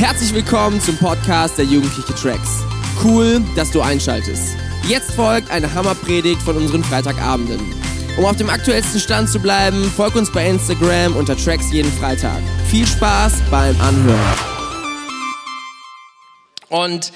Herzlich willkommen zum Podcast der Jugendliche Tracks. Cool, dass du einschaltest. Jetzt folgt eine Hammerpredigt von unseren Freitagabenden. Um auf dem aktuellsten Stand zu bleiben, folg uns bei Instagram unter Tracks jeden Freitag. Viel Spaß beim Anhören. Und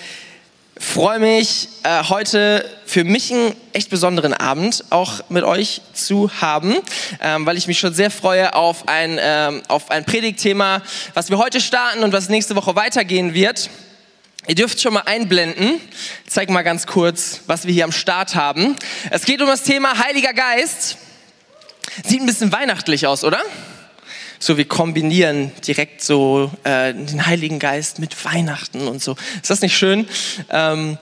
freue mich äh, heute für mich einen echt besonderen Abend auch mit euch zu haben, ähm, weil ich mich schon sehr freue auf ein, ähm, auf ein Predigtthema, was wir heute starten und was nächste Woche weitergehen wird. Ihr dürft schon mal einblenden. Ich zeig mal ganz kurz, was wir hier am Start haben. Es geht um das Thema Heiliger Geist. Sieht ein bisschen weihnachtlich aus, oder? so wir kombinieren direkt so äh, den Heiligen Geist mit Weihnachten und so. Ist das nicht schön? Ähm,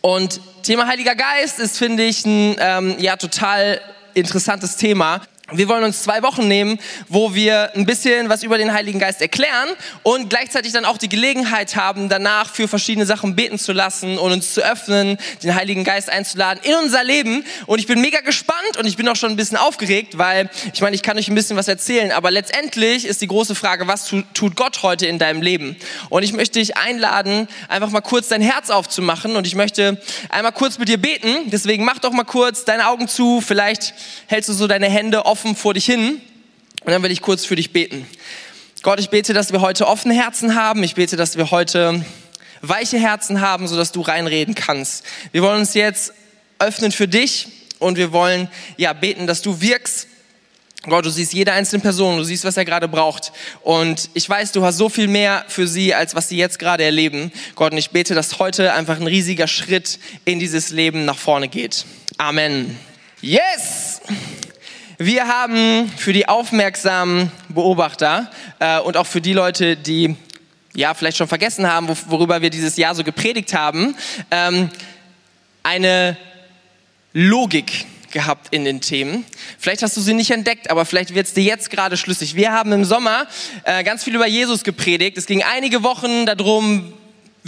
und Thema Heiliger Geist ist, finde ich, ein ähm, ja total interessantes Thema. Wir wollen uns zwei Wochen nehmen, wo wir ein bisschen was über den Heiligen Geist erklären und gleichzeitig dann auch die Gelegenheit haben, danach für verschiedene Sachen beten zu lassen und uns zu öffnen, den Heiligen Geist einzuladen in unser Leben. Und ich bin mega gespannt und ich bin auch schon ein bisschen aufgeregt, weil ich meine, ich kann euch ein bisschen was erzählen, aber letztendlich ist die große Frage, was tut Gott heute in deinem Leben? Und ich möchte dich einladen, einfach mal kurz dein Herz aufzumachen und ich möchte einmal kurz mit dir beten. Deswegen mach doch mal kurz deine Augen zu, vielleicht hältst du so deine Hände offen offen vor dich hin und dann will ich kurz für dich beten. Gott, ich bete, dass wir heute offene Herzen haben. Ich bete, dass wir heute weiche Herzen haben, sodass du reinreden kannst. Wir wollen uns jetzt öffnen für dich und wir wollen ja beten, dass du wirkst. Gott, du siehst jede einzelne Person, du siehst, was er gerade braucht. Und ich weiß, du hast so viel mehr für sie, als was sie jetzt gerade erleben. Gott, und ich bete, dass heute einfach ein riesiger Schritt in dieses Leben nach vorne geht. Amen. Yes! Wir haben für die aufmerksamen Beobachter äh, und auch für die Leute, die ja vielleicht schon vergessen haben, worüber wir dieses Jahr so gepredigt haben, ähm, eine Logik gehabt in den Themen. Vielleicht hast du sie nicht entdeckt, aber vielleicht wird es dir jetzt gerade schlüssig. Wir haben im Sommer äh, ganz viel über Jesus gepredigt. Es ging einige Wochen darum,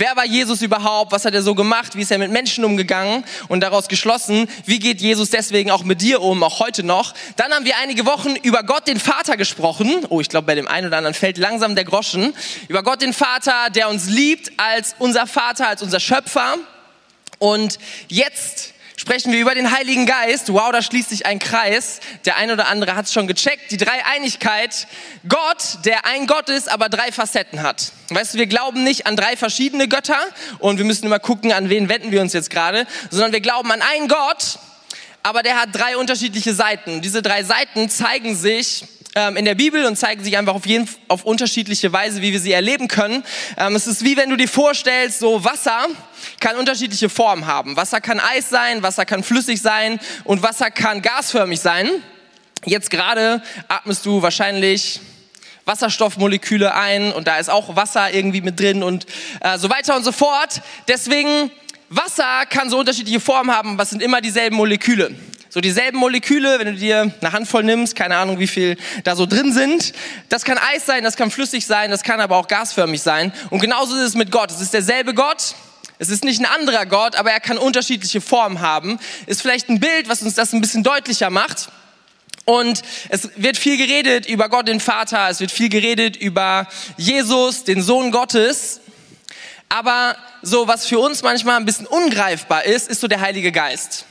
Wer war Jesus überhaupt? Was hat er so gemacht? Wie ist er mit Menschen umgegangen? Und daraus geschlossen, wie geht Jesus deswegen auch mit dir um, auch heute noch? Dann haben wir einige Wochen über Gott den Vater gesprochen. Oh, ich glaube, bei dem einen oder anderen fällt langsam der Groschen. Über Gott den Vater, der uns liebt als unser Vater, als unser Schöpfer. Und jetzt sprechen wir über den Heiligen Geist. Wow, da schließt sich ein Kreis. Der eine oder andere hat es schon gecheckt. Die Dreieinigkeit. Gott, der ein Gott ist, aber drei Facetten hat. Weißt du, wir glauben nicht an drei verschiedene Götter und wir müssen immer gucken, an wen wenden wir uns jetzt gerade, sondern wir glauben an einen Gott, aber der hat drei unterschiedliche Seiten. Diese drei Seiten zeigen sich ähm, in der Bibel und zeigen sich einfach auf, jeden, auf unterschiedliche Weise, wie wir sie erleben können. Ähm, es ist wie wenn du dir vorstellst, so Wasser kann unterschiedliche Formen haben. Wasser kann Eis sein, Wasser kann flüssig sein und Wasser kann gasförmig sein. Jetzt gerade atmest du wahrscheinlich Wasserstoffmoleküle ein und da ist auch Wasser irgendwie mit drin und äh, so weiter und so fort. Deswegen, Wasser kann so unterschiedliche Formen haben, was sind immer dieselben Moleküle. So dieselben Moleküle, wenn du dir eine Handvoll nimmst, keine Ahnung, wie viel da so drin sind. Das kann Eis sein, das kann flüssig sein, das kann aber auch gasförmig sein. Und genauso ist es mit Gott. Es ist derselbe Gott. Es ist nicht ein anderer Gott, aber er kann unterschiedliche Formen haben. Ist vielleicht ein Bild, was uns das ein bisschen deutlicher macht. Und es wird viel geredet über Gott, den Vater. Es wird viel geredet über Jesus, den Sohn Gottes. Aber so, was für uns manchmal ein bisschen ungreifbar ist, ist so der Heilige Geist.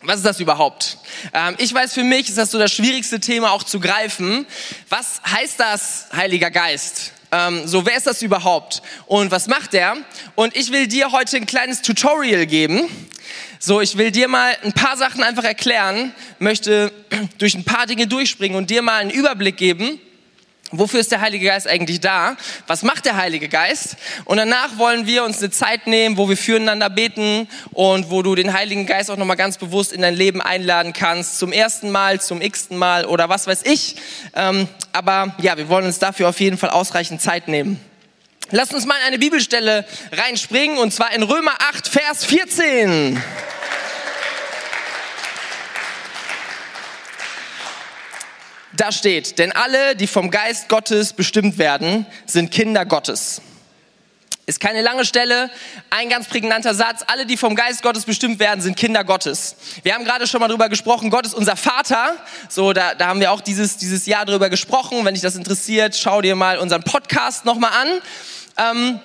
Was ist das überhaupt? Ähm, ich weiß, für mich ist das so das schwierigste Thema auch zu greifen. Was heißt das, Heiliger Geist? Ähm, so, wer ist das überhaupt? Und was macht er? Und ich will dir heute ein kleines Tutorial geben. So, ich will dir mal ein paar Sachen einfach erklären, möchte durch ein paar Dinge durchspringen und dir mal einen Überblick geben, Wofür ist der Heilige Geist eigentlich da? Was macht der Heilige Geist? Und danach wollen wir uns eine Zeit nehmen, wo wir füreinander beten und wo du den Heiligen Geist auch nochmal ganz bewusst in dein Leben einladen kannst. Zum ersten Mal, zum x-ten Mal oder was weiß ich. Ähm, aber ja, wir wollen uns dafür auf jeden Fall ausreichend Zeit nehmen. Lass uns mal in eine Bibelstelle reinspringen und zwar in Römer 8, Vers 14. Da steht, denn alle, die vom Geist Gottes bestimmt werden, sind Kinder Gottes. Ist keine lange Stelle, ein ganz prägnanter Satz. Alle, die vom Geist Gottes bestimmt werden, sind Kinder Gottes. Wir haben gerade schon mal drüber gesprochen, Gott ist unser Vater. So, da, da haben wir auch dieses, dieses Jahr drüber gesprochen. Wenn dich das interessiert, schau dir mal unseren Podcast nochmal an. Ähm,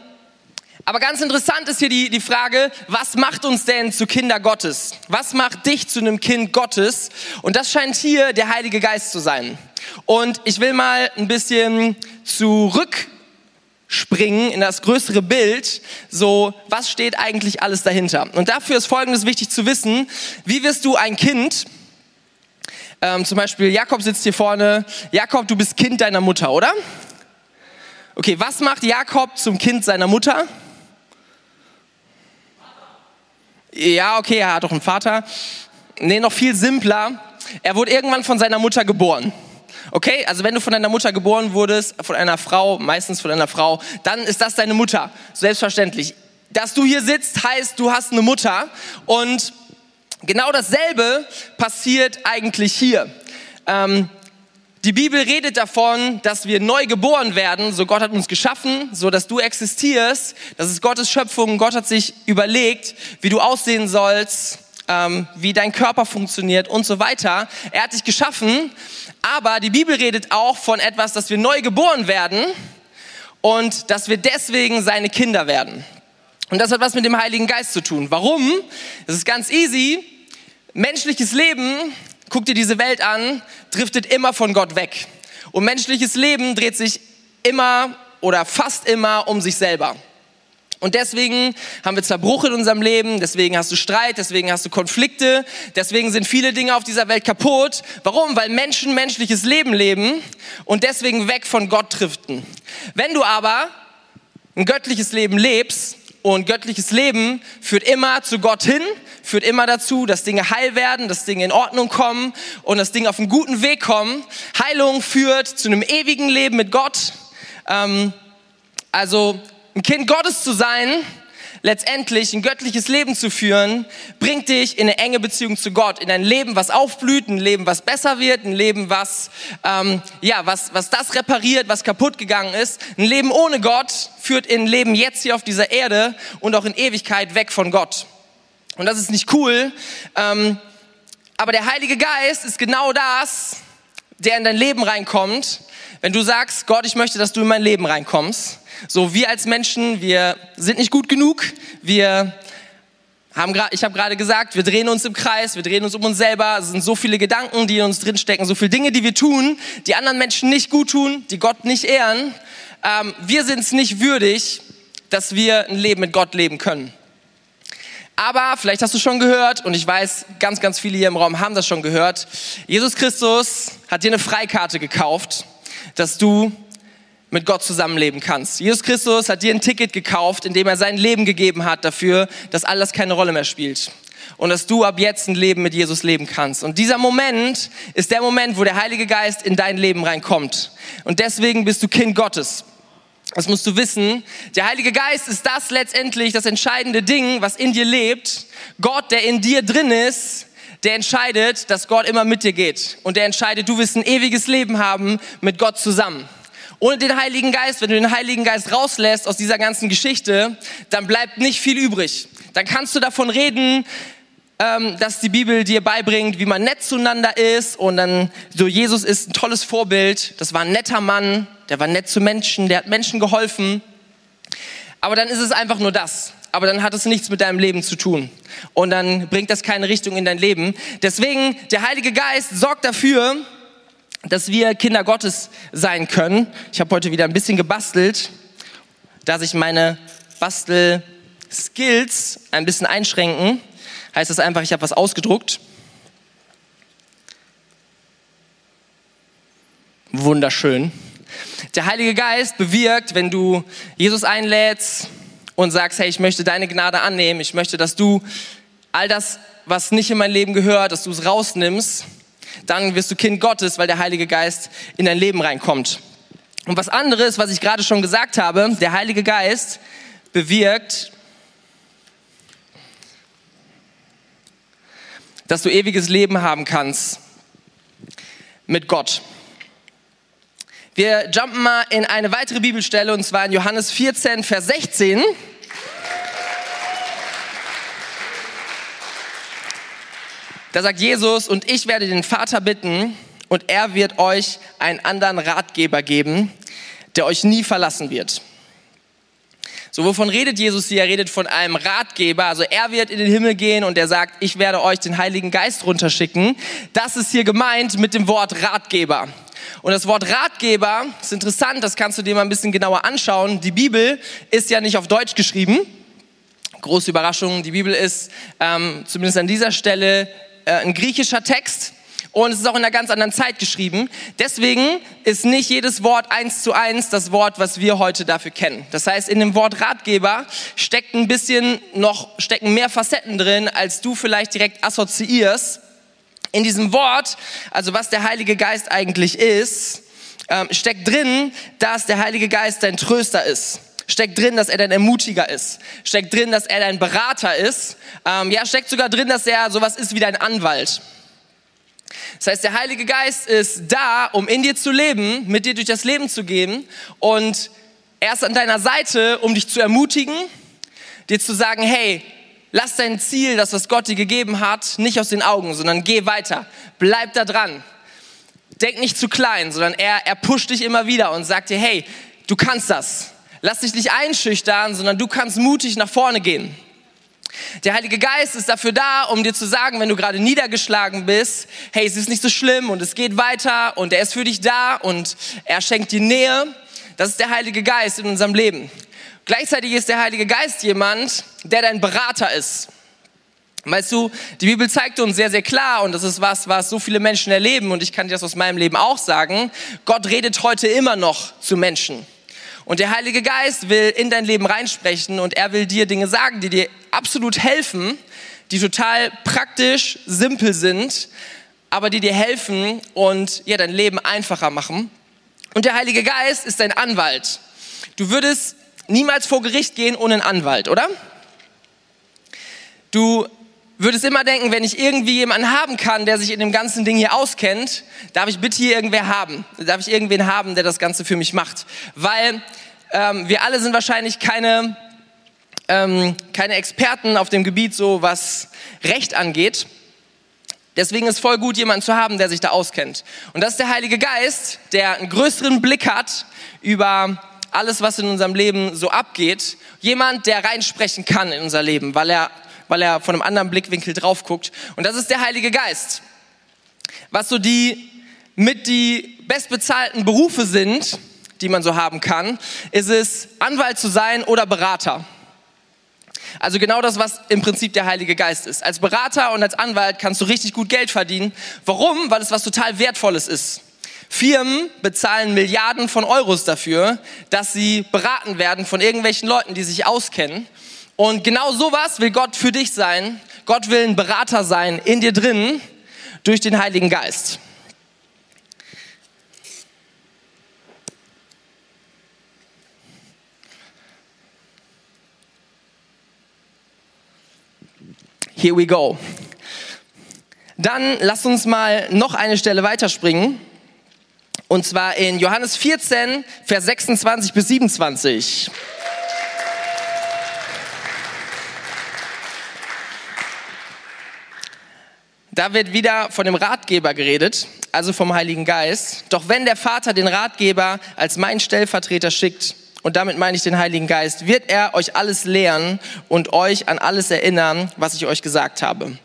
aber ganz interessant ist hier die, die Frage, was macht uns denn zu Kinder Gottes? Was macht dich zu einem Kind Gottes? Und das scheint hier der Heilige Geist zu sein. Und ich will mal ein bisschen zurückspringen in das größere Bild. So, was steht eigentlich alles dahinter? Und dafür ist Folgendes wichtig zu wissen. Wie wirst du ein Kind? Ähm, zum Beispiel Jakob sitzt hier vorne. Jakob, du bist Kind deiner Mutter, oder? Okay, was macht Jakob zum Kind seiner Mutter? Ja, okay, er hat doch einen Vater. Nee, noch viel simpler. Er wurde irgendwann von seiner Mutter geboren. Okay, also wenn du von deiner Mutter geboren wurdest, von einer Frau, meistens von einer Frau, dann ist das deine Mutter. Selbstverständlich. Dass du hier sitzt, heißt, du hast eine Mutter. Und genau dasselbe passiert eigentlich hier. Ähm, die Bibel redet davon, dass wir neu geboren werden. So Gott hat uns geschaffen, so dass du existierst. Das ist Gottes Schöpfung. Gott hat sich überlegt, wie du aussehen sollst, ähm, wie dein Körper funktioniert und so weiter. Er hat dich geschaffen. Aber die Bibel redet auch von etwas, dass wir neu geboren werden und dass wir deswegen seine Kinder werden. Und das hat was mit dem Heiligen Geist zu tun. Warum? Es ist ganz easy. Menschliches Leben guck dir diese Welt an, driftet immer von Gott weg. Und menschliches Leben dreht sich immer oder fast immer um sich selber. Und deswegen haben wir Zerbruch in unserem Leben, deswegen hast du Streit, deswegen hast du Konflikte, deswegen sind viele Dinge auf dieser Welt kaputt. Warum? Weil Menschen menschliches Leben leben und deswegen weg von Gott driften. Wenn du aber ein göttliches Leben lebst, und göttliches Leben führt immer zu Gott hin, führt immer dazu, dass Dinge heil werden, dass Dinge in Ordnung kommen und dass Dinge auf einen guten Weg kommen. Heilung führt zu einem ewigen Leben mit Gott. Ähm, also ein Kind Gottes zu sein, letztendlich ein göttliches Leben zu führen, bringt dich in eine enge Beziehung zu Gott, in ein Leben, was aufblüht, ein Leben, was besser wird, ein Leben, was, ähm, ja, was, was das repariert, was kaputt gegangen ist. Ein Leben ohne Gott führt in ein Leben jetzt hier auf dieser Erde und auch in Ewigkeit weg von Gott. Und das ist nicht cool. Ähm, aber der Heilige Geist ist genau das, der in dein Leben reinkommt, wenn du sagst, Gott, ich möchte, dass du in mein Leben reinkommst so, wir als Menschen, wir sind nicht gut genug. Wir haben ich habe gerade gesagt, wir drehen uns im Kreis, wir drehen uns um uns selber. Es sind so viele Gedanken, die in uns drinstecken, so viele Dinge, die wir tun, die anderen Menschen nicht gut tun, die Gott nicht ehren. Ähm, wir sind es nicht würdig, dass wir ein Leben mit Gott leben können. Aber vielleicht hast du schon gehört, und ich weiß, ganz, ganz viele hier im Raum haben das schon gehört, Jesus Christus hat dir eine Freikarte gekauft, dass du mit Gott zusammenleben kannst. Jesus Christus hat dir ein Ticket gekauft, indem er sein Leben gegeben hat dafür, dass all das keine Rolle mehr spielt. Und dass du ab jetzt ein Leben mit Jesus leben kannst. Und dieser Moment ist der Moment, wo der Heilige Geist in dein Leben reinkommt. Und deswegen bist du Kind Gottes. Das musst du wissen. Der Heilige Geist ist das letztendlich, das entscheidende Ding, was in dir lebt. Gott, der in dir drin ist, der entscheidet, dass Gott immer mit dir geht. Und der entscheidet, du wirst ein ewiges Leben haben mit Gott zusammen. Ohne den Heiligen Geist, wenn du den Heiligen Geist rauslässt aus dieser ganzen Geschichte, dann bleibt nicht viel übrig. Dann kannst du davon reden, ähm, dass die Bibel dir beibringt, wie man nett zueinander ist und dann so Jesus ist ein tolles Vorbild. Das war ein netter Mann, der war nett zu Menschen, der hat Menschen geholfen. Aber dann ist es einfach nur das. Aber dann hat es nichts mit deinem Leben zu tun. Und dann bringt das keine Richtung in dein Leben. Deswegen, der Heilige Geist sorgt dafür, dass wir Kinder Gottes sein können. Ich habe heute wieder ein bisschen gebastelt, dass ich meine Bastel-Skills ein bisschen einschränken. Heißt das einfach, ich habe was ausgedruckt. Wunderschön. Der Heilige Geist bewirkt, wenn du Jesus einlädst und sagst, hey, ich möchte deine Gnade annehmen, ich möchte, dass du all das, was nicht in mein Leben gehört, dass du es rausnimmst dann wirst du Kind Gottes, weil der Heilige Geist in dein Leben reinkommt. Und was anderes, was ich gerade schon gesagt habe, der Heilige Geist bewirkt, dass du ewiges Leben haben kannst mit Gott. Wir jumpen mal in eine weitere Bibelstelle und zwar in Johannes 14, Vers 16. Da sagt Jesus, und ich werde den Vater bitten, und er wird euch einen anderen Ratgeber geben, der euch nie verlassen wird. So, wovon redet Jesus hier? Er redet von einem Ratgeber. Also er wird in den Himmel gehen und er sagt, ich werde euch den Heiligen Geist runterschicken. Das ist hier gemeint mit dem Wort Ratgeber. Und das Wort Ratgeber ist interessant, das kannst du dir mal ein bisschen genauer anschauen. Die Bibel ist ja nicht auf Deutsch geschrieben. Große Überraschung, die Bibel ist ähm, zumindest an dieser Stelle äh, ein griechischer Text und es ist auch in einer ganz anderen Zeit geschrieben. Deswegen ist nicht jedes Wort eins zu eins das Wort, was wir heute dafür kennen. Das heißt, in dem Wort Ratgeber steckt ein bisschen noch, stecken mehr Facetten drin, als du vielleicht direkt assoziierst. In diesem Wort, also was der Heilige Geist eigentlich ist, ähm, steckt drin, dass der Heilige Geist dein Tröster ist. Steckt drin, dass er dein Ermutiger ist. Steckt drin, dass er dein Berater ist. Ähm, ja, steckt sogar drin, dass er sowas ist wie dein Anwalt. Das heißt, der Heilige Geist ist da, um in dir zu leben, mit dir durch das Leben zu gehen und er ist an deiner Seite, um dich zu ermutigen, dir zu sagen, hey, lass dein Ziel, das was Gott dir gegeben hat, nicht aus den Augen, sondern geh weiter, bleib da dran. Denk nicht zu klein, sondern er, er pusht dich immer wieder und sagt dir, hey, du kannst das. Lass dich nicht einschüchtern, sondern du kannst mutig nach vorne gehen. Der Heilige Geist ist dafür da, um dir zu sagen, wenn du gerade niedergeschlagen bist, hey, es ist nicht so schlimm und es geht weiter und er ist für dich da und er schenkt dir Nähe. Das ist der Heilige Geist in unserem Leben. Gleichzeitig ist der Heilige Geist jemand, der dein Berater ist. Weißt du, die Bibel zeigt uns sehr, sehr klar, und das ist was, was so viele Menschen erleben, und ich kann dir das aus meinem Leben auch sagen, Gott redet heute immer noch zu Menschen. Und der Heilige Geist will in dein Leben reinsprechen und er will dir Dinge sagen, die dir absolut helfen, die total praktisch, simpel sind, aber die dir helfen und ja, dein Leben einfacher machen. Und der Heilige Geist ist dein Anwalt. Du würdest niemals vor Gericht gehen ohne einen Anwalt, oder? Du würdest immer denken, wenn ich irgendwie jemanden haben kann, der sich in dem ganzen Ding hier auskennt, darf ich bitte hier irgendwer haben. Darf ich irgendwen haben, der das Ganze für mich macht. Weil ähm, wir alle sind wahrscheinlich keine, ähm, keine Experten auf dem Gebiet, so was Recht angeht. Deswegen ist voll gut, jemanden zu haben, der sich da auskennt. Und das ist der Heilige Geist, der einen größeren Blick hat über alles, was in unserem Leben so abgeht. Jemand, der reinsprechen kann in unser Leben, weil er weil er von einem anderen Blickwinkel drauf guckt. Und das ist der Heilige Geist. Was so die mit die bestbezahlten Berufe sind, die man so haben kann, ist es, Anwalt zu sein oder Berater. Also genau das, was im Prinzip der Heilige Geist ist. Als Berater und als Anwalt kannst du richtig gut Geld verdienen. Warum? Weil es was total Wertvolles ist. Firmen bezahlen Milliarden von Euros dafür, dass sie beraten werden von irgendwelchen Leuten, die sich auskennen. Und genau sowas will Gott für dich sein. Gott will ein Berater sein in dir drin durch den Heiligen Geist. Here we go. Dann lass uns mal noch eine Stelle weiterspringen. Und zwar in Johannes 14, Vers 26 bis 27. Da wird wieder von dem Ratgeber geredet, also vom Heiligen Geist. Doch wenn der Vater den Ratgeber als mein Stellvertreter schickt, und damit meine ich den Heiligen Geist, wird er euch alles lehren und euch an alles erinnern, was ich euch gesagt habe.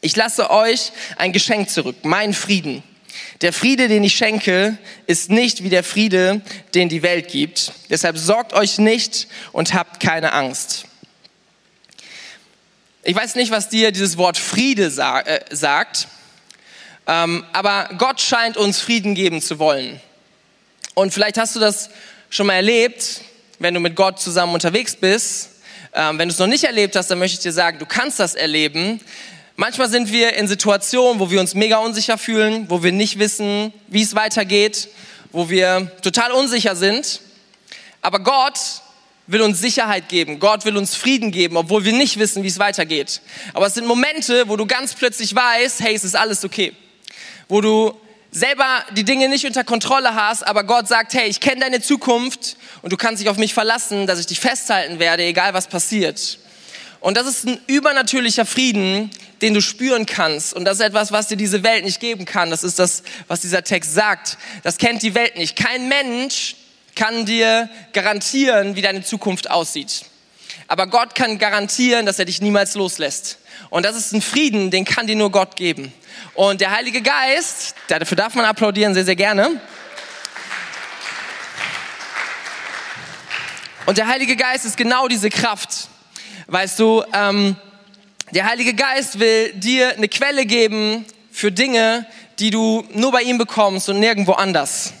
Ich lasse euch ein Geschenk zurück, mein Frieden. Der Friede, den ich schenke, ist nicht wie der Friede, den die Welt gibt. Deshalb sorgt euch nicht und habt keine Angst. Ich weiß nicht, was dir dieses Wort Friede sa äh, sagt, ähm, aber Gott scheint uns Frieden geben zu wollen. Und vielleicht hast du das schon mal erlebt, wenn du mit Gott zusammen unterwegs bist. Ähm, wenn du es noch nicht erlebt hast, dann möchte ich dir sagen, du kannst das erleben. Manchmal sind wir in Situationen, wo wir uns mega unsicher fühlen, wo wir nicht wissen, wie es weitergeht, wo wir total unsicher sind. Aber Gott will uns Sicherheit geben. Gott will uns Frieden geben, obwohl wir nicht wissen, wie es weitergeht. Aber es sind Momente, wo du ganz plötzlich weißt, hey, es ist alles okay. Wo du selber die Dinge nicht unter Kontrolle hast, aber Gott sagt, hey, ich kenne deine Zukunft und du kannst dich auf mich verlassen, dass ich dich festhalten werde, egal was passiert. Und das ist ein übernatürlicher Frieden, den du spüren kannst. Und das ist etwas, was dir diese Welt nicht geben kann. Das ist das, was dieser Text sagt. Das kennt die Welt nicht. Kein Mensch kann dir garantieren, wie deine Zukunft aussieht. Aber Gott kann garantieren, dass er dich niemals loslässt. Und das ist ein Frieden, den kann dir nur Gott geben. Und der Heilige Geist, dafür darf man applaudieren, sehr, sehr gerne. Und der Heilige Geist ist genau diese Kraft. Weißt du, ähm, der Heilige Geist will dir eine Quelle geben für Dinge, die du nur bei ihm bekommst und nirgendwo anders.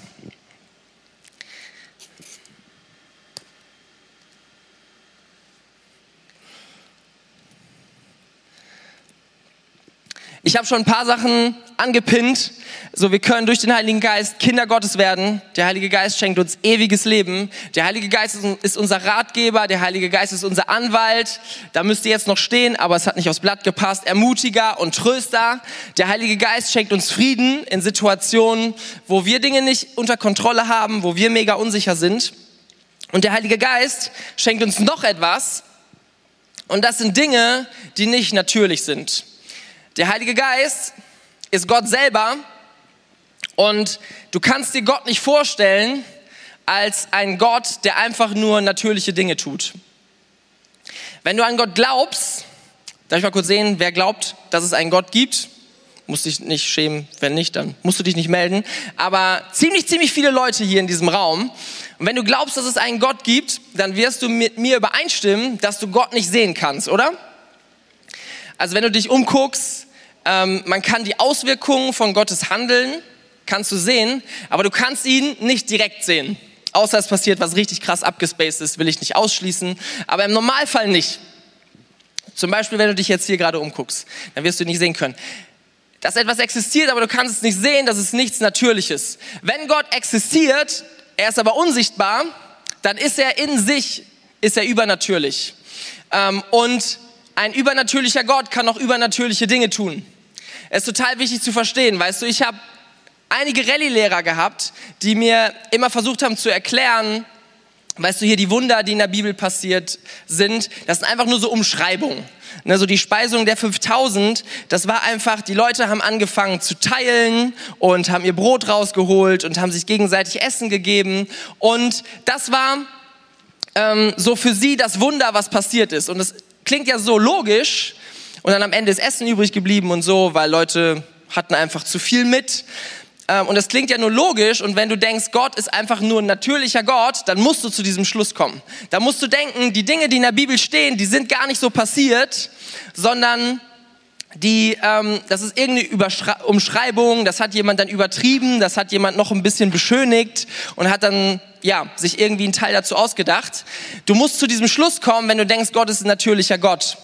Ich habe schon ein paar Sachen angepinnt. So, wir können durch den Heiligen Geist Kinder Gottes werden. Der Heilige Geist schenkt uns ewiges Leben. Der Heilige Geist ist unser Ratgeber. Der Heilige Geist ist unser Anwalt. Da müsste jetzt noch stehen, aber es hat nicht aufs Blatt gepasst. Ermutiger und Tröster. Der Heilige Geist schenkt uns Frieden in Situationen, wo wir Dinge nicht unter Kontrolle haben, wo wir mega unsicher sind. Und der Heilige Geist schenkt uns noch etwas. Und das sind Dinge, die nicht natürlich sind. Der Heilige Geist ist Gott selber und du kannst dir Gott nicht vorstellen als ein Gott, der einfach nur natürliche Dinge tut. Wenn du an Gott glaubst, darf ich mal kurz sehen, wer glaubt, dass es einen Gott gibt? Musst dich nicht schämen, wenn nicht, dann musst du dich nicht melden. Aber ziemlich, ziemlich viele Leute hier in diesem Raum. Und wenn du glaubst, dass es einen Gott gibt, dann wirst du mit mir übereinstimmen, dass du Gott nicht sehen kannst, oder? Also wenn du dich umguckst, ähm, man kann die Auswirkungen von Gottes Handeln, kannst du sehen, aber du kannst ihn nicht direkt sehen. Außer es passiert was richtig krass abgespaced ist, will ich nicht ausschließen, aber im Normalfall nicht. Zum Beispiel, wenn du dich jetzt hier gerade umguckst, dann wirst du nicht sehen können. Dass etwas existiert, aber du kannst es nicht sehen, das ist nichts Natürliches. Wenn Gott existiert, er ist aber unsichtbar, dann ist er in sich, ist er übernatürlich. Ähm, und ein übernatürlicher Gott kann auch übernatürliche Dinge tun. Es ist total wichtig zu verstehen, weißt du, ich habe einige Rallye-Lehrer gehabt, die mir immer versucht haben zu erklären, weißt du, hier die Wunder, die in der Bibel passiert sind, das sind einfach nur so Umschreibungen. Ne, so die Speisung der 5000, das war einfach, die Leute haben angefangen zu teilen und haben ihr Brot rausgeholt und haben sich gegenseitig Essen gegeben. Und das war ähm, so für sie das Wunder, was passiert ist. Und es klingt ja so logisch und dann am Ende ist Essen übrig geblieben und so, weil Leute hatten einfach zu viel mit. Ähm, und das klingt ja nur logisch und wenn du denkst, Gott ist einfach nur ein natürlicher Gott, dann musst du zu diesem Schluss kommen. Da musst du denken, die Dinge, die in der Bibel stehen, die sind gar nicht so passiert, sondern die, ähm, das ist irgendeine Überschrei Umschreibung, das hat jemand dann übertrieben, das hat jemand noch ein bisschen beschönigt und hat dann ja, sich irgendwie einen Teil dazu ausgedacht. Du musst zu diesem Schluss kommen, wenn du denkst, Gott ist ein natürlicher Gott.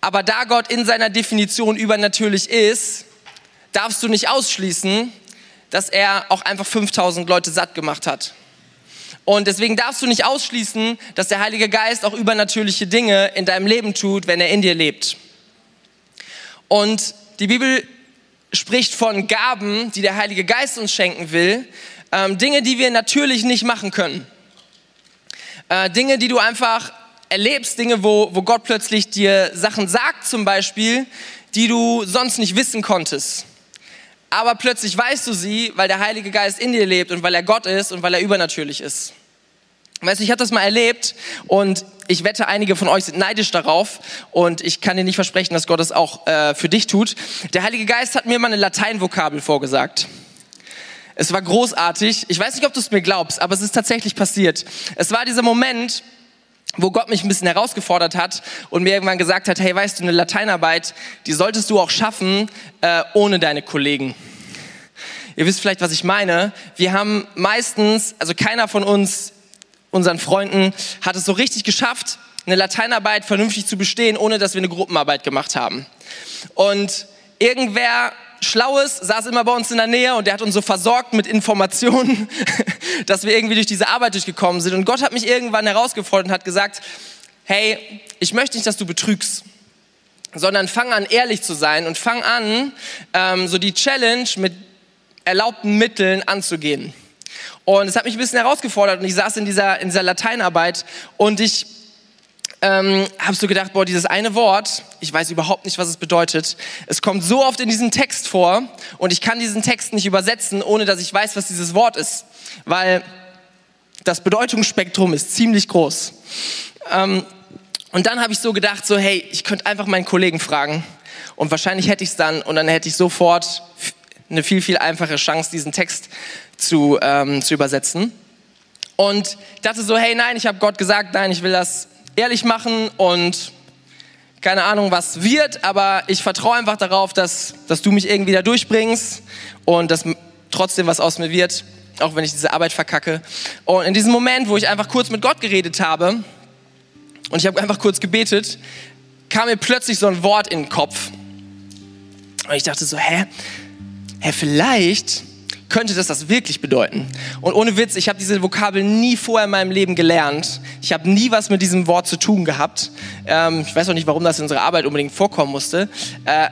Aber da Gott in seiner Definition übernatürlich ist, darfst du nicht ausschließen, dass er auch einfach 5000 Leute satt gemacht hat. Und deswegen darfst du nicht ausschließen, dass der Heilige Geist auch übernatürliche Dinge in deinem Leben tut, wenn er in dir lebt. Und die Bibel spricht von Gaben, die der Heilige Geist uns schenken will, ähm, Dinge, die wir natürlich nicht machen können. Äh, Dinge, die du einfach erlebst, Dinge, wo, wo Gott plötzlich dir Sachen sagt zum Beispiel, die du sonst nicht wissen konntest. Aber plötzlich weißt du sie, weil der Heilige Geist in dir lebt und weil er Gott ist und weil er übernatürlich ist. Weißt du, ich habe das mal erlebt und ich wette, einige von euch sind neidisch darauf und ich kann dir nicht versprechen, dass Gott es auch äh, für dich tut. Der Heilige Geist hat mir mal eine Lateinvokabel vorgesagt. Es war großartig. Ich weiß nicht, ob du es mir glaubst, aber es ist tatsächlich passiert. Es war dieser Moment, wo Gott mich ein bisschen herausgefordert hat und mir irgendwann gesagt hat, hey, weißt du, eine Lateinarbeit, die solltest du auch schaffen äh, ohne deine Kollegen. Ihr wisst vielleicht, was ich meine. Wir haben meistens, also keiner von uns, unseren Freunden, hat es so richtig geschafft, eine Lateinarbeit vernünftig zu bestehen, ohne dass wir eine Gruppenarbeit gemacht haben. Und irgendwer Schlaues saß immer bei uns in der Nähe und der hat uns so versorgt mit Informationen, dass wir irgendwie durch diese Arbeit durchgekommen sind. Und Gott hat mich irgendwann herausgefordert und hat gesagt, hey, ich möchte nicht, dass du betrügst, sondern fang an, ehrlich zu sein und fang an, ähm, so die Challenge mit erlaubten Mitteln anzugehen. Und es hat mich ein bisschen herausgefordert und ich saß in dieser, in dieser Lateinarbeit und ich ähm, habe so gedacht, boah, dieses eine Wort, ich weiß überhaupt nicht, was es bedeutet. Es kommt so oft in diesem Text vor und ich kann diesen Text nicht übersetzen, ohne dass ich weiß, was dieses Wort ist, weil das Bedeutungsspektrum ist ziemlich groß. Ähm, und dann habe ich so gedacht, so hey, ich könnte einfach meinen Kollegen fragen und wahrscheinlich hätte ich es dann und dann hätte ich sofort eine viel, viel einfache Chance, diesen Text zu, ähm, zu übersetzen. Und dachte so, hey, nein, ich habe Gott gesagt, nein, ich will das ehrlich machen und keine Ahnung, was wird, aber ich vertraue einfach darauf, dass, dass du mich irgendwie da durchbringst und dass trotzdem was aus mir wird, auch wenn ich diese Arbeit verkacke. Und in diesem Moment, wo ich einfach kurz mit Gott geredet habe und ich habe einfach kurz gebetet, kam mir plötzlich so ein Wort in den Kopf. Und ich dachte so, hä? Hä, vielleicht könnte das das wirklich bedeuten? Und ohne Witz, ich habe diese Vokabel nie vorher in meinem Leben gelernt. Ich habe nie was mit diesem Wort zu tun gehabt. Ähm, ich weiß auch nicht, warum das in unserer Arbeit unbedingt vorkommen musste. Äh,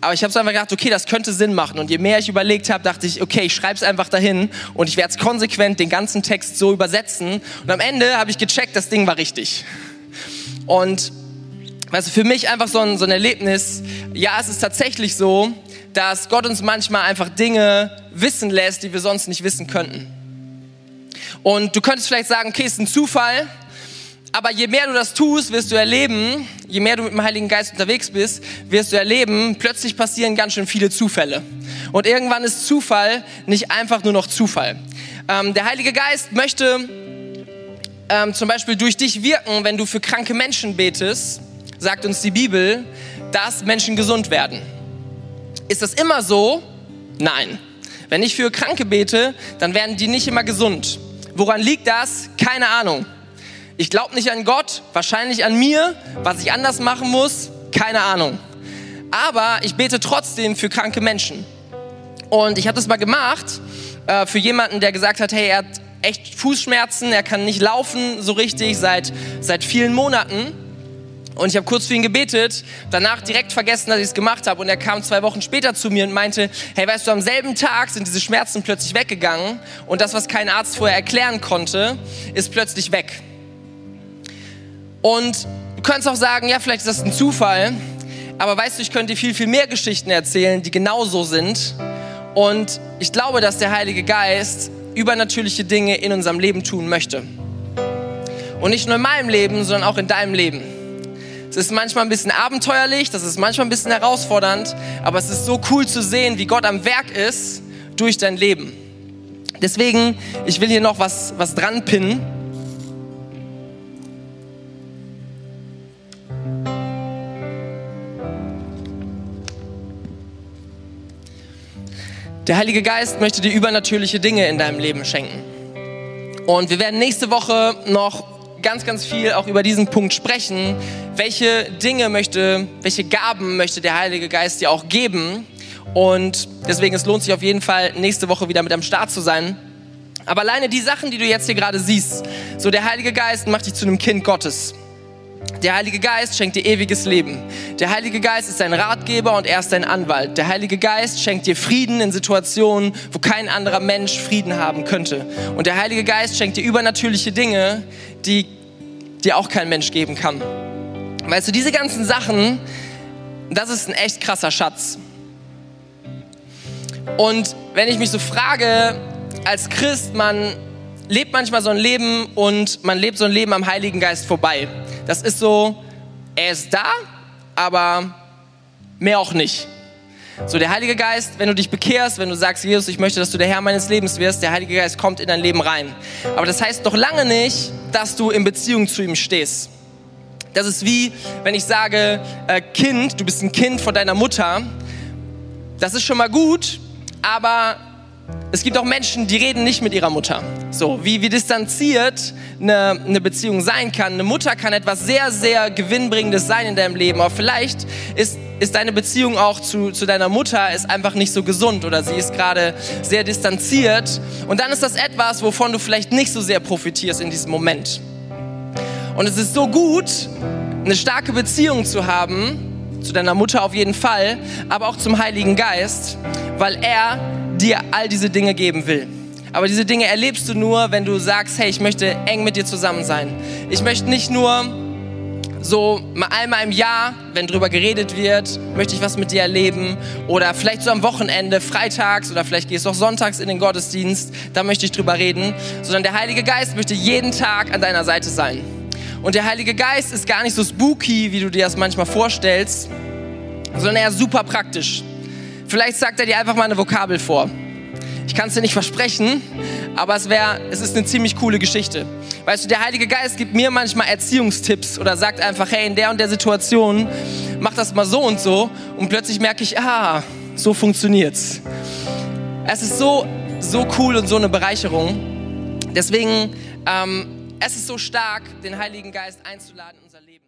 aber ich habe so einfach gedacht, okay, das könnte Sinn machen. Und je mehr ich überlegt habe, dachte ich, okay, ich schreibe es einfach dahin und ich werde es konsequent den ganzen Text so übersetzen. Und am Ende habe ich gecheckt, das Ding war richtig. Und weißt du, für mich einfach so ein, so ein Erlebnis, ja, es ist tatsächlich so, dass Gott uns manchmal einfach Dinge wissen lässt, die wir sonst nicht wissen könnten. Und du könntest vielleicht sagen, okay, ist ein Zufall, aber je mehr du das tust, wirst du erleben, je mehr du mit dem Heiligen Geist unterwegs bist, wirst du erleben, plötzlich passieren ganz schön viele Zufälle. Und irgendwann ist Zufall nicht einfach nur noch Zufall. Ähm, der Heilige Geist möchte ähm, zum Beispiel durch dich wirken, wenn du für kranke Menschen betest, sagt uns die Bibel, dass Menschen gesund werden. Ist das immer so? Nein. Wenn ich für Kranke bete, dann werden die nicht immer gesund. Woran liegt das? Keine Ahnung. Ich glaube nicht an Gott, wahrscheinlich an mir. Was ich anders machen muss, keine Ahnung. Aber ich bete trotzdem für kranke Menschen. Und ich habe das mal gemacht äh, für jemanden, der gesagt hat, hey, er hat echt Fußschmerzen, er kann nicht laufen so richtig seit, seit vielen Monaten. Und ich habe kurz für ihn gebetet, danach direkt vergessen, dass ich es gemacht habe. Und er kam zwei Wochen später zu mir und meinte, hey, weißt du, am selben Tag sind diese Schmerzen plötzlich weggegangen. Und das, was kein Arzt vorher erklären konnte, ist plötzlich weg. Und du könntest auch sagen, ja, vielleicht ist das ein Zufall. Aber weißt du, ich könnte dir viel, viel mehr Geschichten erzählen, die genauso sind. Und ich glaube, dass der Heilige Geist übernatürliche Dinge in unserem Leben tun möchte. Und nicht nur in meinem Leben, sondern auch in deinem Leben. Es ist manchmal ein bisschen abenteuerlich, das ist manchmal ein bisschen herausfordernd, aber es ist so cool zu sehen, wie Gott am Werk ist durch dein Leben. Deswegen, ich will hier noch was, was dran pinnen. Der Heilige Geist möchte dir übernatürliche Dinge in deinem Leben schenken. Und wir werden nächste Woche noch ganz, ganz viel auch über diesen Punkt sprechen. Welche Dinge möchte, welche Gaben möchte der Heilige Geist dir auch geben? Und deswegen, es lohnt sich auf jeden Fall, nächste Woche wieder mit am Start zu sein. Aber alleine die Sachen, die du jetzt hier gerade siehst, so der Heilige Geist macht dich zu einem Kind Gottes. Der Heilige Geist schenkt dir ewiges Leben. Der Heilige Geist ist dein Ratgeber und er ist dein Anwalt. Der Heilige Geist schenkt dir Frieden in Situationen, wo kein anderer Mensch Frieden haben könnte. Und der Heilige Geist schenkt dir übernatürliche Dinge, die dir auch kein Mensch geben kann. Weißt du, diese ganzen Sachen, das ist ein echt krasser Schatz. Und wenn ich mich so frage, als Christ, man lebt manchmal so ein Leben und man lebt so ein Leben am Heiligen Geist vorbei. Das ist so, er ist da, aber mehr auch nicht. So, der Heilige Geist, wenn du dich bekehrst, wenn du sagst, Jesus, ich möchte, dass du der Herr meines Lebens wirst, der Heilige Geist kommt in dein Leben rein. Aber das heißt noch lange nicht, dass du in Beziehung zu ihm stehst. Das ist wie, wenn ich sage, äh, Kind, du bist ein Kind von deiner Mutter. Das ist schon mal gut, aber es gibt auch Menschen, die reden nicht mit ihrer Mutter. So, wie, wie distanziert eine, eine Beziehung sein kann. Eine Mutter kann etwas sehr, sehr Gewinnbringendes sein in deinem Leben. Aber vielleicht ist, ist deine Beziehung auch zu, zu deiner Mutter ist einfach nicht so gesund oder sie ist gerade sehr distanziert. Und dann ist das etwas, wovon du vielleicht nicht so sehr profitierst in diesem Moment. Und es ist so gut, eine starke Beziehung zu haben, zu deiner Mutter auf jeden Fall, aber auch zum Heiligen Geist, weil er dir all diese Dinge geben will. Aber diese Dinge erlebst du nur, wenn du sagst, hey, ich möchte eng mit dir zusammen sein. Ich möchte nicht nur so mal einmal im Jahr, wenn drüber geredet wird, möchte ich was mit dir erleben. Oder vielleicht so am Wochenende, freitags oder vielleicht gehst du auch sonntags in den Gottesdienst, da möchte ich drüber reden. Sondern der Heilige Geist möchte jeden Tag an deiner Seite sein. Und der Heilige Geist ist gar nicht so spooky, wie du dir das manchmal vorstellst, sondern er ist super praktisch. Vielleicht sagt er dir einfach mal eine Vokabel vor. Ich kann es dir nicht versprechen, aber es, wär, es ist eine ziemlich coole Geschichte. Weißt du, der Heilige Geist gibt mir manchmal Erziehungstipps oder sagt einfach, hey, in der und der Situation, mach das mal so und so. Und plötzlich merke ich, ah, so funktioniert's. Es ist so, so cool und so eine Bereicherung. Deswegen, ähm, es ist so stark, den Heiligen Geist einzuladen in unser Leben.